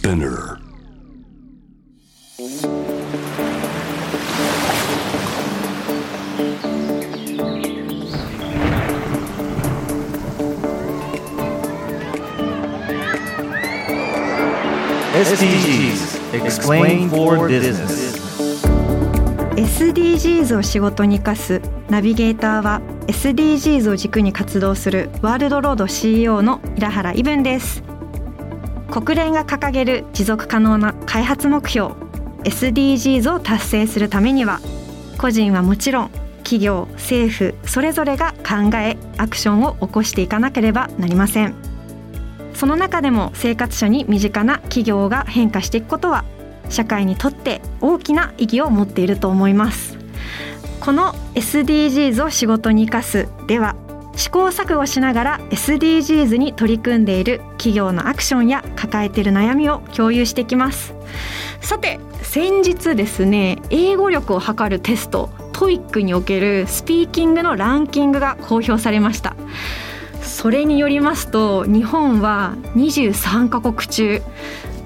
Spinner SDGs Explain for Business SDGs を仕事に生かすナビゲーターは SDGs を軸に活動するワールドロード CEO の平原伊文です国連が掲げる持続可能な開発目標 SDGs を達成するためには個人はもちろん企業政府それぞれが考えアクションを起こしていかなければなりません。その中でも生活者に身近な企業が変化していくことは社会にとって大きな意義を持っていると思います。この SDGs を仕事に生かすでは試行錯誤しながら SDGs に取り組んでいる企業のアクションや抱えている悩みを共有していきます。さて先日ですね英語力を測るテスト TOEIC におけるスピーキングのランキングが公表されました。それによりますと日本は23カ国中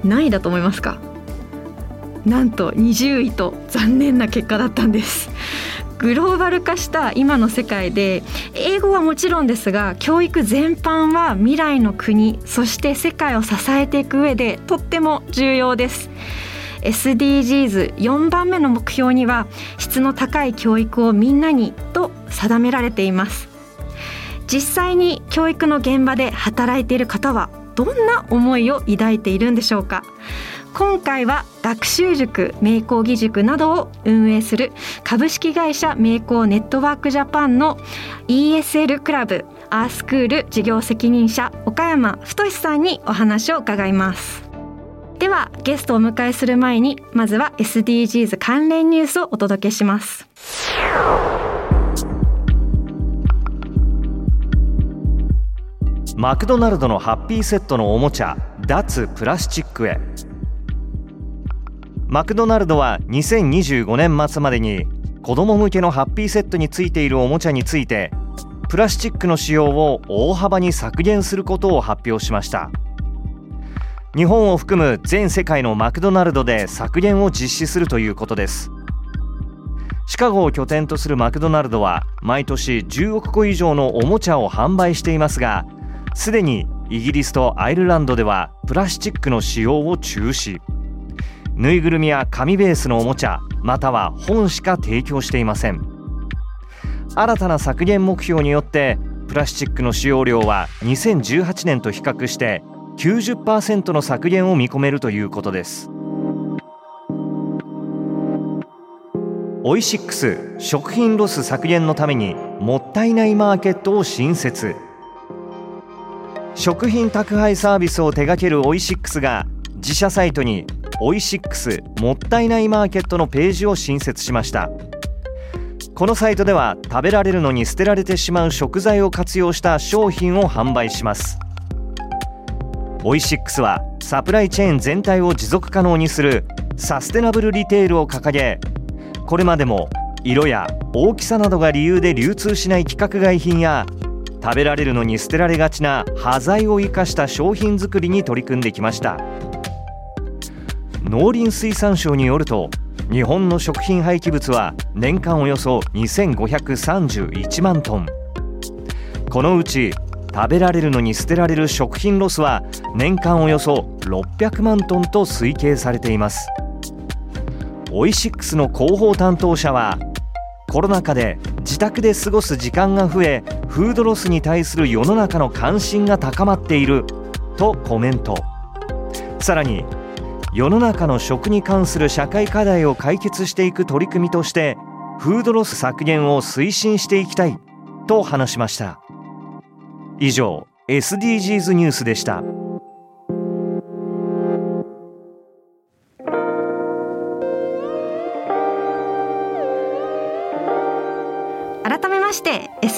何位だと思いますか？なんと20位と残念な結果だったんです。グローバル化した今の世界で英語はもちろんですが教育全般は未来の国そして世界を支えていく上でとっても重要です。SDGs4 番目の目標には質の高い教育をみんなにと定められています。実際に教育の現場で働いている方はどんな思いを抱いているんでしょうか？今回は学習塾名工義塾などを運営する株式会社名工ネットワークジャパンの ESL クラブアースクール事業責任者岡山太さんにお話を伺います。ではゲストをお迎えする前にまずは SDGs 関連ニュースをお届けします。マクドナルドのハッピーセットのおもちゃ脱プラスチックへ。マクドナルドは2025年末までに子ども向けのハッピーセットについているおもちゃについてプラスチックの使用を大幅に削減することを発表しました。日本を含む全世界のマクドナルドで削減を実施するということです。シカゴを拠点とするマクドナルドは毎年10億個以上のおもちゃを販売していますがすでにイギリスとアイルランドではプラスチックの使用を中止。ぬいぐるみや紙ベースのおもちゃまたは本しか提供していません。新たな削減目標によってプラスチックの使用量は2018年と比較して90%の削減を見込めるということです。オイシックス食品ロス削減のためにもったいないマーケットを新設。食品宅配サービスを手掛けるオイシックスが自社サイトにオイシックスもったいないマーケットのページを新設しました。このサイトでは食べられるのに捨てられてしまう食材を活用した商品を販売します。オイシックスはサプライチェーン全体を持続可能にするサステナブルリテールを掲げこれまでも色や大きさなどが理由で流通しない規格外品や食べられるのに捨てられがちな端材を生かした商品作りに取り組んできました。農林水産省によると日本の食品廃棄物は年間およそ2531万トン。このうち食べられるのに捨てられる食品ロスは年間およそ600万トンと推計されています。オイシックスの広報担当者はコロナ禍で自宅で過ごす時間が増えフードロスに対する世の中の関心が高まっているとコメント。さらに世の中の食に関する社会課題を解決していく取り組みとしてフードロス削減を推進していきたいと話しました。以上 SDGs ニュースでした。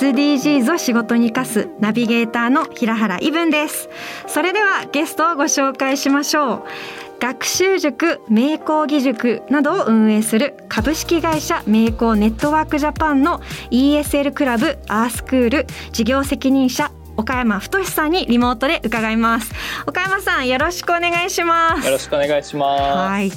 SDGs を仕事に生かすナビゲーターの平原伊文です。それではゲストをご紹介しましょう。学習塾名工義塾などを運営する株式会社名工ネットワークジャパンの ESL クラブアースクール事業責任者岡山太さんにリモートで伺います。岡山さんよろしくお願いします。よろしくお願いします。はい。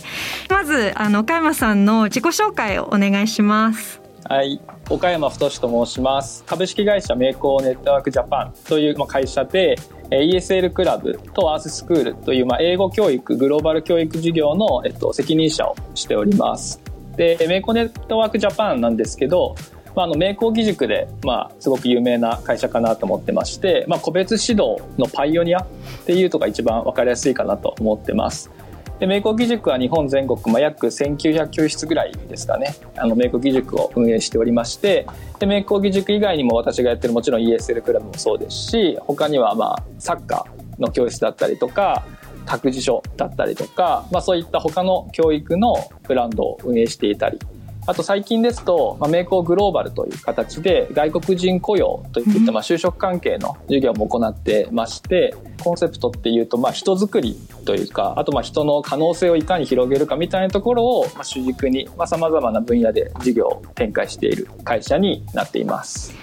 まずあの岡山さんの自己紹介をお願いしますはい。岡山太と申します。株式会社メイコーネットワークジャパンという会社で ESL クラブとアーススクールという、ま、英語教育グローバル教育事業の、えっと、責任者をしております。でメイコーネットワークジャパンなんですけどまあ、あの名工義塾で、まあ、すごく有名な会社かなと思ってまして、まあ、個別指導のパイオニアっていうとが一番分かりやすいかなと思ってます。で名工義塾は日本全国、まあ、約1900教室ぐらいですかね。あの名工義塾を運営しておりましてで名工義塾以外にも私がやってるもちろん ESL クラブもそうですし他にはまあサッカーの教室だったりとか託児所だったりとか、まあ、そういった他の教育のブランドを運営していたりあと最近ですと、まあ、メイクグローバルという形で外国人雇用といったまあ就職関係の授業も行ってまして、コンセプトっていうとまあ人づくりというかあとまあ人の可能性をいかに広げるかみたいなところをまあ主軸にさまざ、まな分野で事業を展開している会社になっています。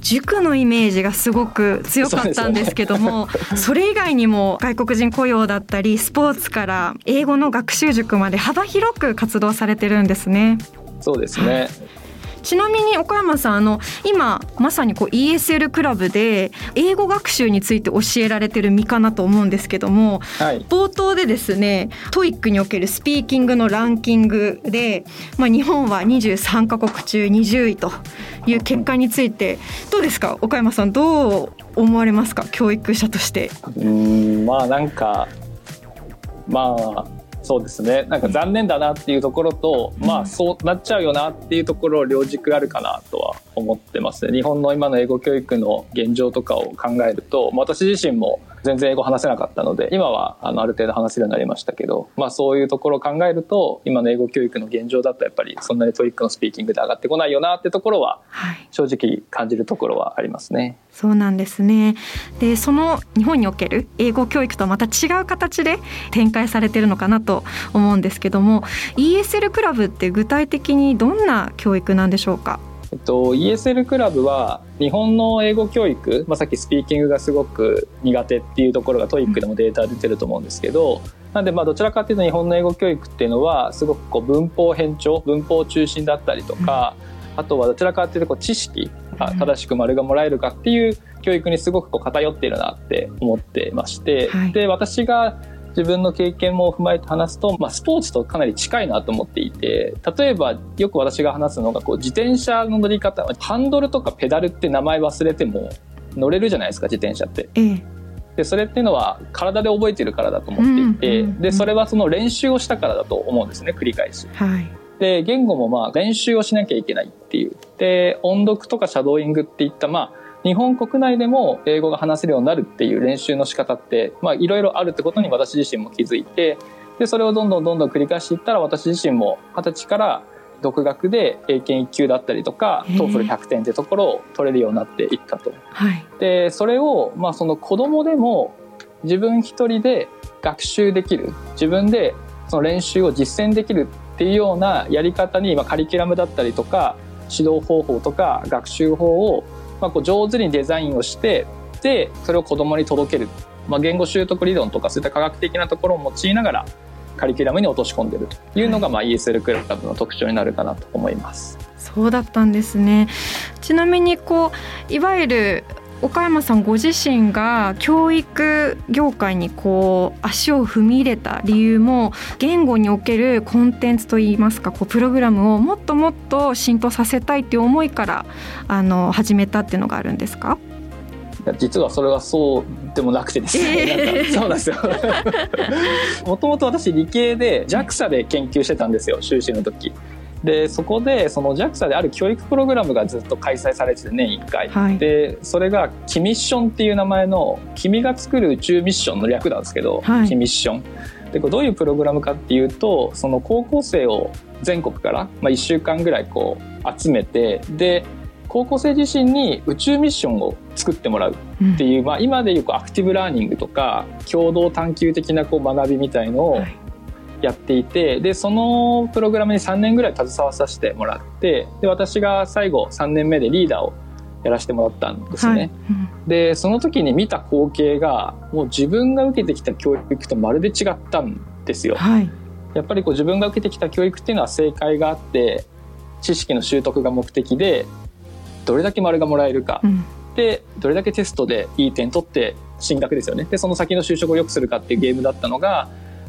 塾のイメージがすごく強かったんですけどもそれ以外にも外国人雇用だったりスポーツから英語の学習塾まで幅広く活動されてるんですね。そうですね。ちなみに岡山さんあの今まさにこう ESL クラブで英語学習について教えられてる身かなと思うんですけども、はい、冒頭でですね TOEIC におけるスピーキングのランキングで、まあ、日本は23カ国中20位という結果についてどうですか？岡山さんどう思われますか？教育者として。うんまあなんかまあそうですね。なんか残念だなっていうところと、うん、まあそうなっちゃうよなっていうところ両軸あるかなとは思ってますね。日本の今の英語教育の現状とかを考えると私自身も全然英語話せなかったので今はあのある程度話せるようになりましたけど、まあ、そういうところを考えると今の英語教育の現状だとやっぱりそんなに TOEIC のスピーキングで上がってこないよなってところは正直感じるところはありますね。はい、そうなんですね。でその日本における英語教育とはまた違う形で展開されてるのかなと思うんですけども ESL クラブって具体的にどんな教育なんでしょうか？えっと、ESL クラブは日本の英語教育、まあ、さっきスピーキングがすごく苦手っていうところが TOEIC でもデータ出てると思うんですけど、なんでまあどちらかというと日本の英語教育っていうのはすごくこう文法偏重文法中心だったりとか、あとはどちらかというとこう知識正しく丸がもらえるかっていう教育にすごくこう偏っているなって思ってまして、はい、で私が自分の経験も踏まえて話すと、まあ、スポーツとかなり近いなと思っていて例えばよく私が話すのがこう自転車の乗り方ハンドルとかペダルって名前忘れても乗れるじゃないですか自転車って。ええでそれっていうのは体で覚えてるからだと思っていて、でそれはその練習をしたからだと思うんですね繰り返し。はい、で言語もまあ練習をしなきゃいけないっていうで音読とかシャドーイングっていったまあ日本国内でも英語が話せるようになるっていう練習の仕方っていろいろあるってことに私自身も気づいてでそれをどんどんどんどん繰り返していったら私自身も二十歳から独学で英検1級だったりとか TOEFL100 点ってところを取れるようになっていったと。はい、でそれを、まあ、その子供でも自分一人で学習できる自分でその練習を実践できるっていうようなやり方に、まあ、カリキュラムだったりとか指導方法とか学習法をまあ、こう上手にデザインをしてでそれを子どもに届ける、まあ、言語習得理論とかそういった科学的なところを用いながらカリキュラムに落とし込んでると。いうのが、まあ、ESL クラブの特徴になるかなと思います。そうだったんですね。ちなみにこういわゆる岡山さんご自身が教育業界にこう足を踏み入れた理由も言語におけるコンテンツといいますかこうプログラムをもっともっと浸透させたいっていう思いからあの始めたっていうのがあるんですか？実はそれはそうでもなくてですね、えー、そうなんですよ。もともと私理系で JAXA で研究してたんですよ修士の時でそこでその JAXA である教育プログラムがずっと開催されてて年1回、はい、でそれが「キミッション」っていう名前の「君が作る宇宙ミッション」の略なんですけど「はい、キミッション」でこれどういうプログラムかっていうとその高校生を全国から、まあ、1週間ぐらいこう集めてで高校生自身に宇宙ミッションを作ってもらうっていう、うん、まあ、今でいうアクティブラーニングとか共同探究的なこう学びみたいのをやっていてでそのプログラムに3年ぐらい携わさせてもらってで私が最後3年目でリーダーをやらせてもらったんですね。はい。うん、でその時に見た光景がもう自分が受けてきた教育とまるで違ったんですよ。はい、やっぱりこう自分が受けてきた教育っていうのは正解があって知識の習得が目的でどれだけ丸がもらえるか、うん、でどれだけテストでいい点取って進学ですよね。でその先の就職を良くするかっていうゲームだったのが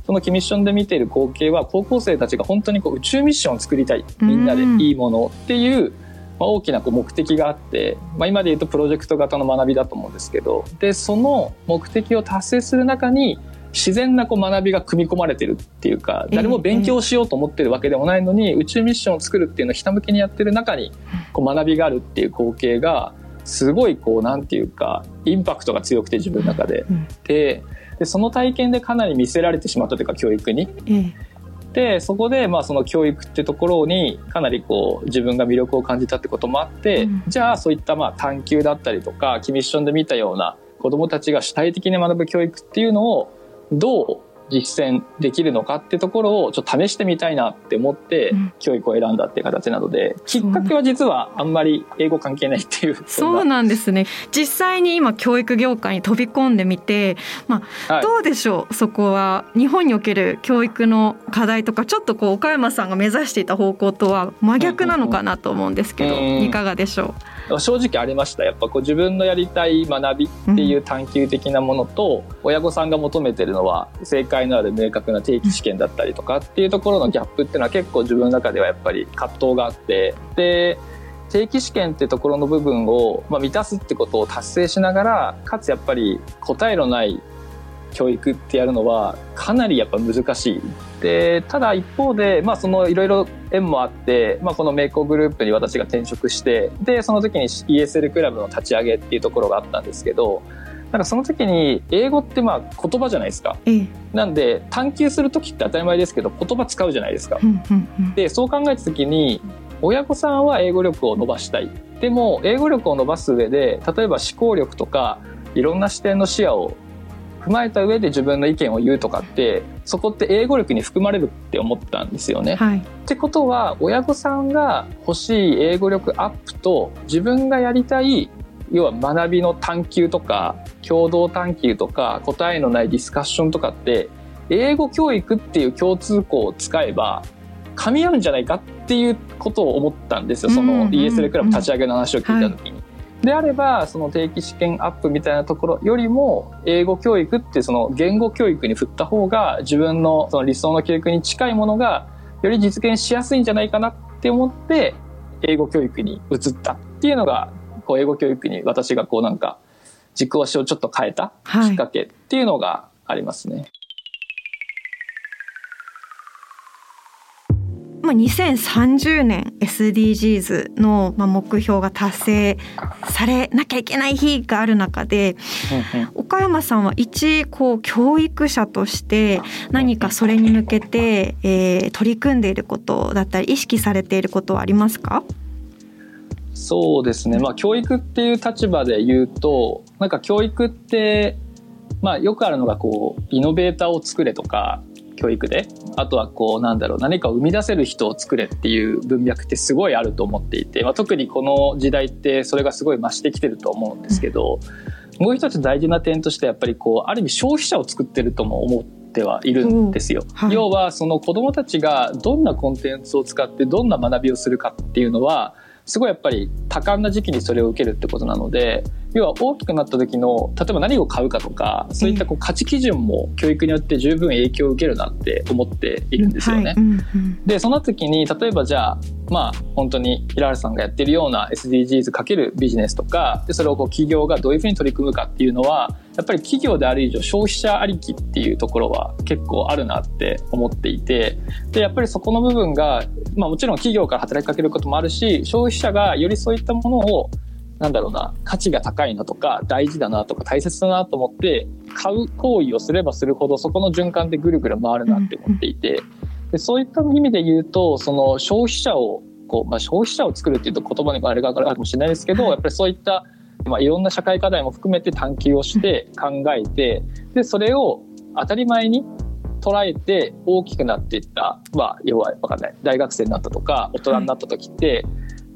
そのキミッションで見ている光景は高校生たちが本当にこう宇宙ミッションを作りたいみんなでいいものっていう、まあ、大きなこう目的があって、まあ、今で言うとプロジェクト型の学びだと思うんですけどでその目的を達成する中に自然なこう学びが組み込まれてるっていうか誰も勉強しようと思ってるわけでもないのに宇宙ミッションを作るっていうのをひたむきにやってる中にこう学びがあるっていう光景がすごいこうなんていうかインパクトが強くて自分の中で。ででその体験でかなり見せられてしまったというか教育に。でそこでまあその教育ってところにかなりこう自分が魅力を感じたってこともあって、うん、じゃあそういったまあ探究だったりとかキミッションで見たような子どもたちが主体的に学ぶ教育っていうのをどう実践できるのかってところをちょっと試してみたいなって思って、教育を選んだっていう形なので、きっかけは実はあんまり英語関係ないっていうそうなんですね。実際に今教育業界に飛び込んでみて、まあ、はい、どうでしょう？そこは日本における教育の課題とかちょっとこう岡山さんが目指していた方向とは真逆なのかなと思うんですけど、いかがでしょう？正直ありました。やっぱこう自分のやりたい学びっていう探究的なものと、親御さんが求めてるのは正解のある明確な定期試験だったりとかっていうところのギャップっていうのは結構自分の中ではやっぱり葛藤があって。で定期試験ってところの部分を、まあ、満たすってことを達成しながらかつやっぱり答えのない教育ってやるのはかなりやっぱ難しい。でただ一方で、まあ、そのいろいろ縁もあって、まあ、このメイコグループに私が転職してでその時に ESL クラブの立ち上げっていうところがあったんですけどなんかその時に英語ってまあ言葉じゃないですか。なんで探求する時って当たり前ですけど言葉使うじゃないですか。でそう考えた時に親御さんは英語力を伸ばしたい。でも英語力を伸ばす上で例えば思考力とかいろんな視点の視野を踏まえた上で自分の意見を言うとかってそこって英語力に含まれるって思ったんですよね。はい、ってことは親御さんが欲しい英語力アップと自分がやりたい要は学びの探求とか共同探求とか答えのないディスカッションとかって英語教育っていう共通項を使えば噛み合うんじゃないかっていうことを思ったんですよその ESL クラブ立ち上げの話を聞いた時に。はいであればその定期試験アップみたいなところよりも英語教育ってその言語教育に振った方が自分のその理想の教育に近いものがより実現しやすいんじゃないかなって思って英語教育に移ったっていうのがこう英語教育に私がこうなんか軸足をちょっと変えたきっかけっていうのがありますね。はいまあ、2030年 SDGs の目標が達成されなきゃいけない日がある中で、岡山さんは一こう教育者として何かそれに向けて、えー、取り組んでいることだったり意識されていることはありますか？そうですね、まあ、教育っていう立場で言うとなんか教育って、まあ、よくあるのがこうイノベーターを作れとか教育であとはこうなんだろう何かを生み出せる人を作れっていう文脈ってすごいあると思っていて、まあ、特にこの時代ってそれがすごい増してきてると思うんですけど、もう一つ大事な点としてやっぱりこうある意味消費者を作ってるとも思ってはいるんですよ、はい、要はその子どもたちがどんなコンテンツを使ってどんな学びをするかっていうのはすごいやっぱり多感な時期にそれを受けるってことなので要は大きくなった時の例えば何を買うかとかそういったこう価値基準も教育によって十分影響を受けるなって思っているんですよね。はい。うん。うん、でその時に例えばじゃあまあ本当に平原さんがやってるような SDGs かけるビジネスとかでそれをこう企業がどういうふうに取り組むかっていうのはやっぱり企業である以上消費者ありきっていうところは結構あるなって思っていてでやっぱりそこの部分が、まあ、もちろん企業から働きかけることもあるし消費者がよりそういったものをなんだろうな、価値が高いなとか、大事だなとか、大切だなと思って、買う行為をすればするほど、そこの循環でぐるぐる回るなって思っていて、でそういった意味で言うと、その消費者を、こう、まあ、消費者を作るっていうと言葉にあれがあるかもしれないですけど、やっぱりそういった、まあ、いろんな社会課題も含めて探求をして考えて、で、それを当たり前に捉えて大きくなっていった、まあ、要はわかんない、大学生になったとか、大人になった時って、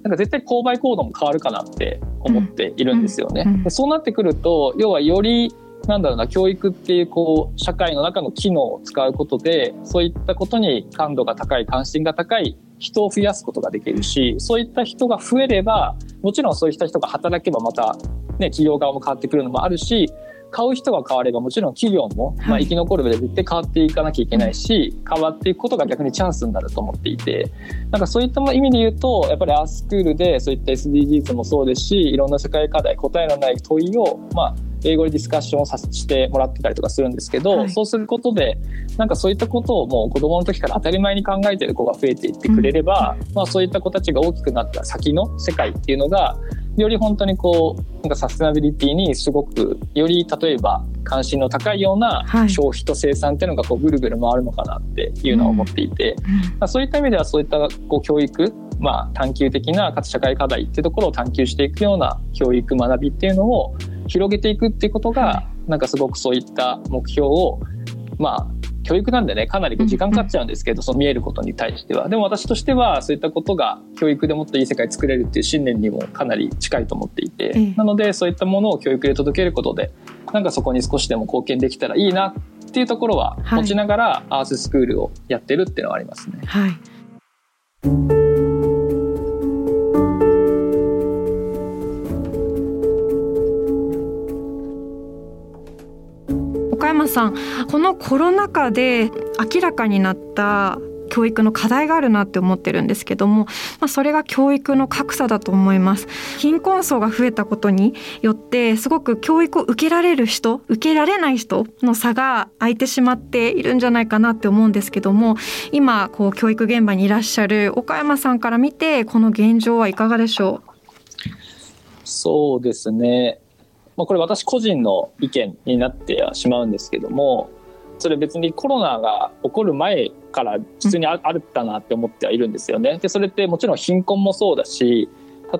なんか絶対購買行動も変わるかなって思っているんですよね。でそうなってくると要はよりなんだろうな教育っていうこう社会の中の機能を使うことでそういったことに感度が高い関心が高い人を増やすことができるしそういった人が増えればもちろんそういった人が働けばまた、ね、企業側も変わってくるのもあるし買う人が変わればもちろん企業も、まあ、生き残る上で絶対変わっていかなきゃいけないし、変わっていくことが逆にチャンスになると思っていてなんかそういった意味で言うとやっぱりアースクールでそういった SDGs もそうですしいろんな世界課題答えのない問いを、まあ、英語でディスカッションをさせてもらってたりとかするんですけど、はい、そうすることでなんかそういったことをもう子供の時から当たり前に考えてる子が増えていってくれれば、うん、まあ、そういった子たちが大きくなった先の世界っていうのがより本当にこうなんかサステナビリティにすごくより例えば関心の高いような消費と生産っていうのがこうぐるぐる回るのかなっていうのは思っていて、うん、そういった意味ではそういったこう教育まあ、探究的なかつ社会課題っていうところを探求していくような教育学びっていうのを広げていくっていうことが、なんかすごくそういった目標をまあ教育なんでねかなり時間かかっちゃうんですけど、その見えることに対しては。でも私としてはそういったことが教育でもっといい世界作れるっていう信念にもかなり近いと思っていて、なのでそういったものを教育で届けることでなんかそこに少しでも貢献できたらいいなっていうところは持ちながら、アーススクールをやってるっていうのはありますね。はいさんこのコロナ禍で明らかになった教育の課題があるなって思ってるんですけども、まあ、それが教育の格差だと思います。貧困層が増えたことによってすごく教育を受けられる人受けられない人の差が空いてしまっているんじゃないかなって思うんですけども今こう教育現場にいらっしゃる岡山さんから見てこの現状はいかがでしょう？そうですね。まあ、これ私個人の意見になってはしまうんですけどもそれ別にコロナが起こる前から普通にあったなって思ってはいるんですよね。でそれってもちろん貧困もそうだし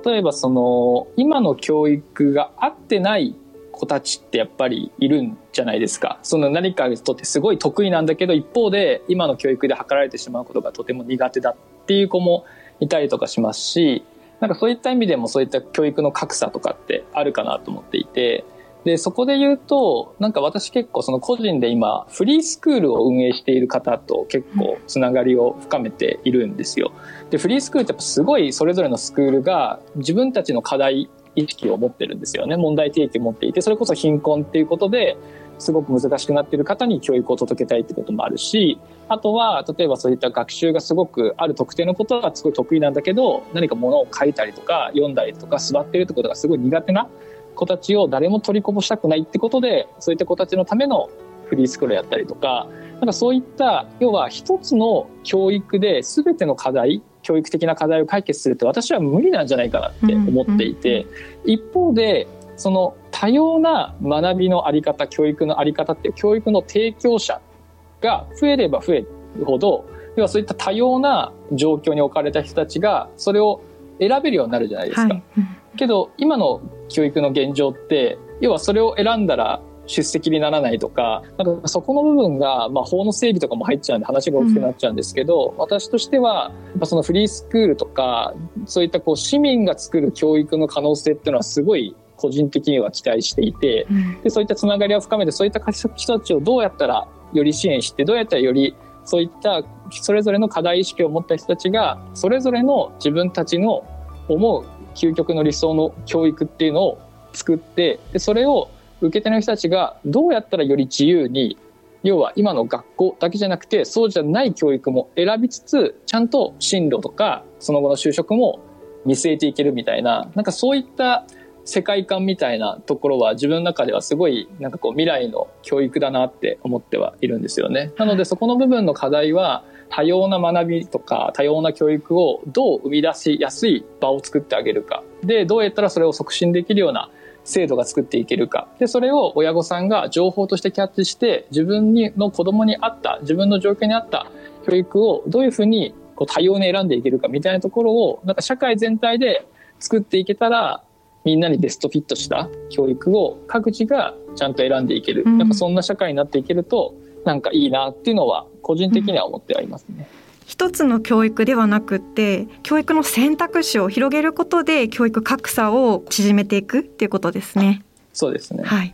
例えばその今の教育が合ってない子たちってやっぱりいるんじゃないですか。その何かにとってすごい得意なんだけど一方で今の教育で図られてしまうことがとても苦手だっていう子もいたりとかしますしなんかそういった意味でもそういった教育の格差とかってあるかなと思っていて、で、そこで言うと、なんか私結構その個人で今、フリースクールを運営している方と結構つながりを深めているんですよ。で、フリースクールってやっぱすごいそれぞれのスクールが自分たちの課題意識を持ってるんですよね。問題提起を持っていて、それこそ貧困っていうことで、すごく難しくなっている方に教育を届けたいってこともあるし、あとは、例えばそういった学習がすごくある特定のことがすごい得意なんだけど、何か物を書いたりとか読んだりとか座ってるってことがすごい苦手な子たちを誰も取りこぼしたくないってことで、そういった子たちのためのフリースクールやったりとか、なんかそういった、要は一つの教育で全ての課題、教育的な課題を解決するって私は無理なんじゃないかなって思っていて、一方で、その多様な学びのあり方、教育のあり方っていう教育の提供者が増えれば増えるほど、要はそういった多様な状況に置かれた人たちが、それを選べるようになるじゃないですか。はい、けど、今の教育の現状って、要はそれを選んだら出席にならないとか、なんかそこの部分が、まあ法の整備とかも入っちゃうんで話が大きくなっちゃうんですけど、うん、私としては、そのフリースクールとか、そういったこう市民が作る教育の可能性っていうのはすごい個人的には期待していて、でそういったつながりを深めてそういった人たちをどうやったらより支援してどうやったらよりそういったそれぞれの課題意識を持った人たちがそれぞれの自分たちの思う究極の理想の教育っていうのを作ってでそれを受け手の人たちがどうやったらより自由に要は今の学校だけじゃなくてそうじゃない教育も選びつつちゃんと進路とかその後の就職も見据えていけるみたいななんかそういった世界観みたいなところは自分の中ではすごいなんかこう未来の教育だなって思ってはいるんですよね。なのでそこの部分の課題は多様な学びとか多様な教育をどう生み出しやすい場を作ってあげるか。で、どうやったらそれを促進できるような制度が作っていけるか。で、それを親御さんが情報としてキャッチして自分にの子供に合った、自分の状況に合った教育をどういうふうにこう多様に選んでいけるかみたいなところをなんか社会全体で作っていけたらみんなにベストフィットした教育を各自がちゃんと選んでいける、うん、やっぱそんな社会になっていけるとなんかいいなっていうのは個人的には思ってはいますね。一つの教育ではなくって教育の選択肢を広げることで教育格差を縮めていくっていうことですね。そうですね。はい。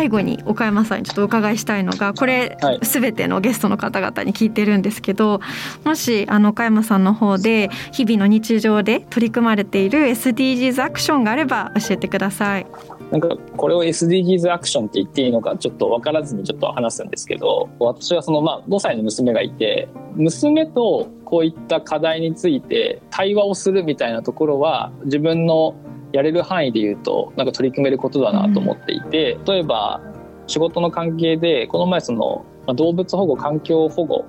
最後に岡山さんにちょっとお伺いしたいのがこれ、すべてのゲストの方々に聞いてるんですけどもしあの岡山さんの方で日々の日常で取り組まれている SDGs アクションがあれば教えてください。なんかこれを SDGs アクションって言っていいのかちょっと分からずにちょっと話すんですけど私はそのまあ5歳の娘がいて娘とこういった課題について対話をするみたいなところは自分のやれる範囲で言うとなんか取り組めることだなと思っていて、例えば仕事の関係でこの前その動物保護環境保護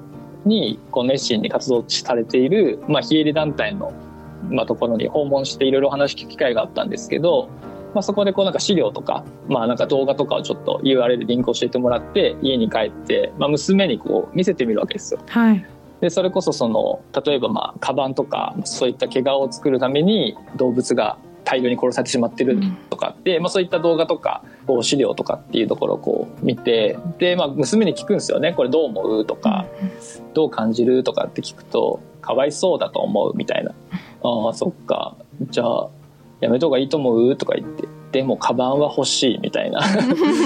にこう熱心に活動されている、まあ、非営利団体の、まあ、ところに訪問していろいろ話聞く機会があったんですけど、まあ、そこでこうなんか資料とか,、まあ、なんか動画とかをちょっと URL でリンク教えてもらって家に帰って、まあ、娘にこう見せてみるわけですよ。はいでそれこそその例えばまあカバンとかそういった毛皮を作るために動物が大量に殺されてしまってるとかって、うん、まあ、そういった動画とか資料とかっていうところをこう見てで、まあ、娘に聞くんですよね。これどう思うとか、どう感じるとかって聞くとかわいそうだと思うみたいな。ああそっか。じゃあやめた方がいいと思うとか言って。でもカバンは欲しいみたいな。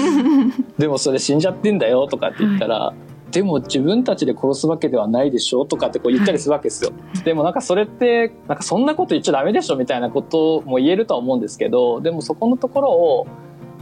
でもそれ死んじゃってんだよとかって言ったら、はいでも自分たちで殺すわけではないでしょとかってこう言ったりするわけですよ。でもなんかそれってなんかそんなこと言っちゃダメでしょみたいなことも言えるとは思うんですけどでもそこのところを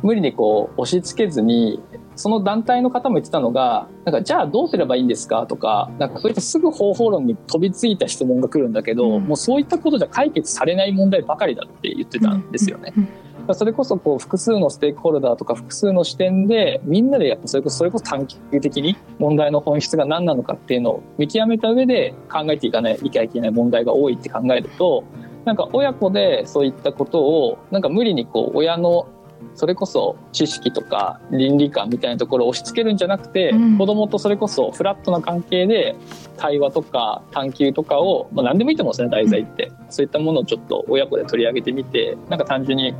無理にこう押し付けずにその団体の方も言ってたのがなんかじゃあどうすればいいんですか？とかなんかそういったすぐ方法論に飛びついた質問が来るんだけど、うん、もうそういったことじゃ解決されない問題ばかりだって言ってたんですよね。うん。それこそこう複数のステークホルダーとか複数の視点でみんなでやっぱそれこそそれこそ短期的に問題の本質が何なのかっていうのを見極めた上で考えていかないいけない問題が多いって考えるとなんか親子でそういったことをなんか無理にこう親のそれこそ知識とか倫理観みたいなところを押し付けるんじゃなくて、うん、子供とそれこそフラットな関係で対話とか探求とかを、まあ、何でもいいと思うんですね題材って、うん、そういったものをちょっと親子で取り上げてみてなんか単純に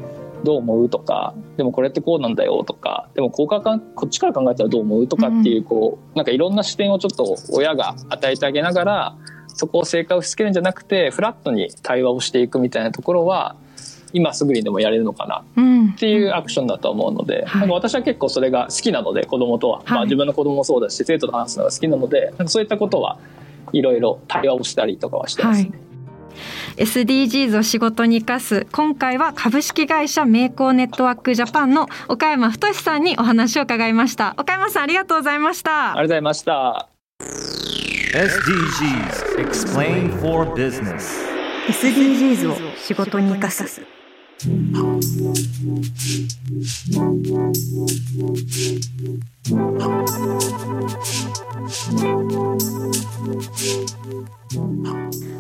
どう思うとかでもこれってこうなんだよとかでもこうかこっちから考えたらどう思うとかっていうこうなんかいろんな視点をちょっと親が与えてあげながらそこを正解を押し付けるんじゃなくてフラットに対話をしていくみたいなところは今すぐにでもやれるのかなっていうアクションだと思うので、うん、なんか私は結構それが好きなので子供とは、はい、まあ、自分の子供もそうだし生徒と話すのが好きなのでなんかそういったことはいろいろ対話をしたりとかはしてます。ね。はい。SDGs を仕事に生かす。今回は株式会社名工ネットワークジャパンの岡山太さんにお話を伺いました。岡山さんありがとうございました。ありがとうございました。SDGs Explain for Business SDGs を仕事に生かす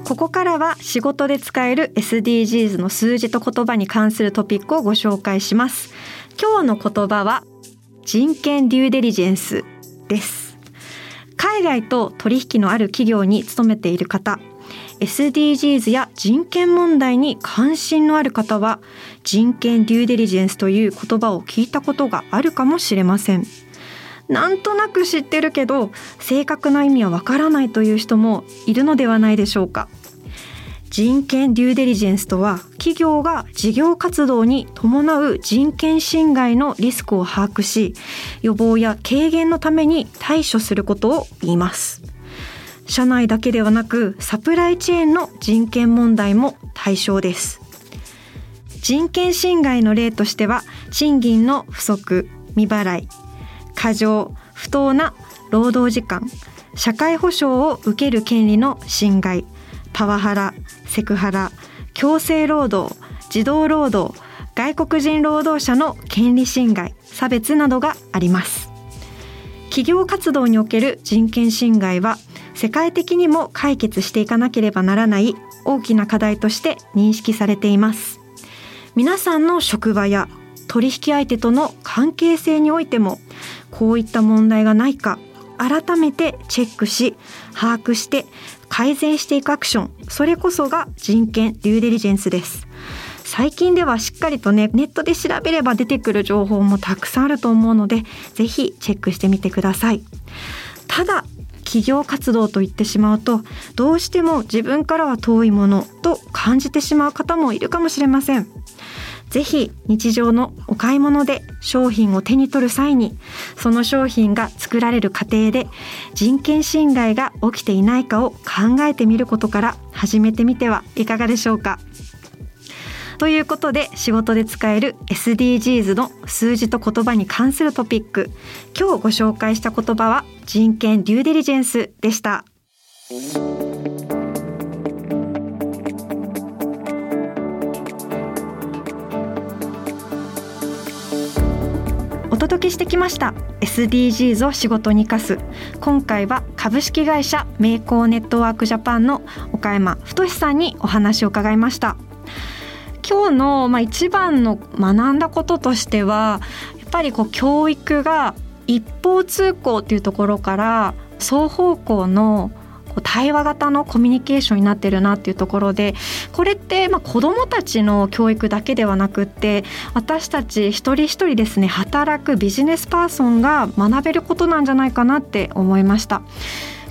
ここからは仕事で使える SDGs の数字と言葉に関するトピックをご紹介します。今日の言葉は人権デューデリジェンスです。海外と取引のある企業に勤めている方、SDGs や人権問題に関心のある方は人権デューデリジェンスという言葉を聞いたことがあるかもしれません。なんとなく知ってるけど正確な意味はわからないという人もいるのではないでしょうか人権デューデリジェンスとは企業が事業活動に伴う人権侵害のリスクを把握し予防や軽減のために対処することを言います社内だけではなくサプライチェーンの人権問題も対象です。人権侵害の例としては賃金の不足未払い過剰不当な労働時間社会保障を受ける権利の侵害パワハラセクハラ強制労働児童労働外国人労働者の権利侵害差別などがあります。企業活動における人権侵害は世界的にも解決していかなければならない大きな課題として認識されています。皆さんの職場や取引相手との関係性においてもこういった問題がないか改めてチェックし把握して改善していくアクションそれこそが人権デューデリジェンスです。最近ではしっかりとねネットで調べれば出てくる情報もたくさんあると思うのでぜひチェックしてみてください。ただ企業活動と言ってしまうとどうしても自分からは遠いものと感じてしまう方もいるかもしれません。ぜひ日常のお買い物で商品を手に取る際にその商品が作られる過程で人権侵害が起きていないかを考えてみることから始めてみてはいかがでしょうか。ということで仕事で使える SDGs の数字と言葉に関するトピック。今日ご紹介した言葉は人権デューデリジェンスでした。お届けしてきました。SDGs を仕事に生かす。今回は株式会社メイコーネットワークジャパンの岡山太さんにお話を伺いました。今日のまあ一番の学んだこととしてはやっぱりこう教育が一方通行っていうところから双方向の対話型のコミュニケーションになってるなっていうところでこれってまあ子どもたちの教育だけではなくって私たち一人一人ですね働くビジネスパーソンが学べることなんじゃないかなって思いました。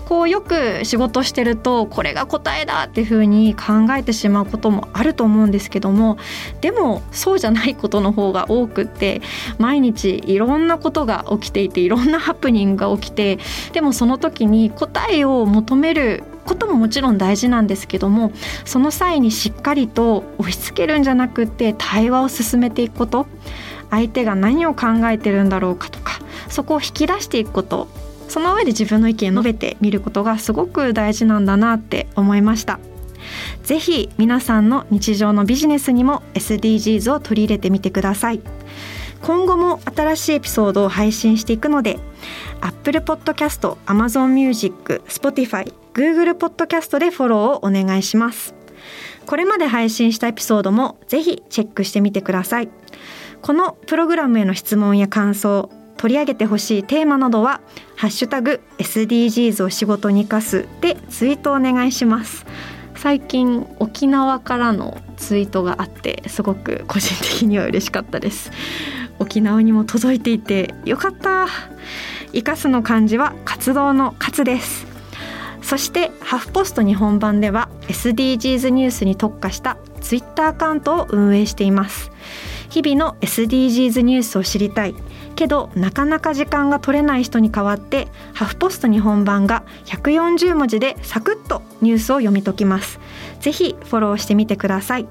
こうよく仕事してるとこれが答えだっていうふうに考えてしまうこともあると思うんですけどもでもそうじゃないことの方が多くって毎日いろんなことが起きていていろんなハプニングが起きてでもその時に答えを求めることももちろん大事なんですけどもその際にしっかりと押し付けるんじゃなくって対話を進めていくこと相手が何を考えてるんだろうかとかそこを引き出していくことその上で自分の意見を述べてみることがすごく大事なんだなって思いました。ぜひ皆さんの日常のビジネスにも SDGs を取り入れてみてください。今後も新しいエピソードを配信していくので Apple Podcast、Amazon Music、Spotify、Google Podcast でフォローをお願いします。これまで配信したエピソードもぜひチェックしてみてください。このプログラムへの質問や感想取り上げてほしいテーマなどはハッシュタグ SDGs を仕事に生かすでツイートお願いします。最近沖縄からのツイートがあってすごく個人的には嬉しかったです。沖縄にも届いていてよかった。生かすの漢字は活動の活です。そしてハフポスト日本版では SDGs ニュースに特化したツイッターアカウントを運営しています。日々の SDGs ニュースを知りたい。けどなかなか時間が取れない人に代わってハフポスト日本版が140文字でサクッとニュースを読み解きます。ぜひフォローしてみてください。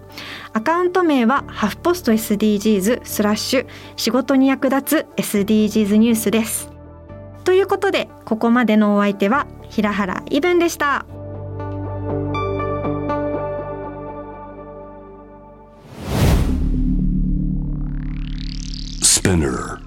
アカウント名はハフポスト SDGs スラッシュ仕事に役立つ SDGs ニュースです。ということでここまでのお相手は平原イブンでした。Spinner.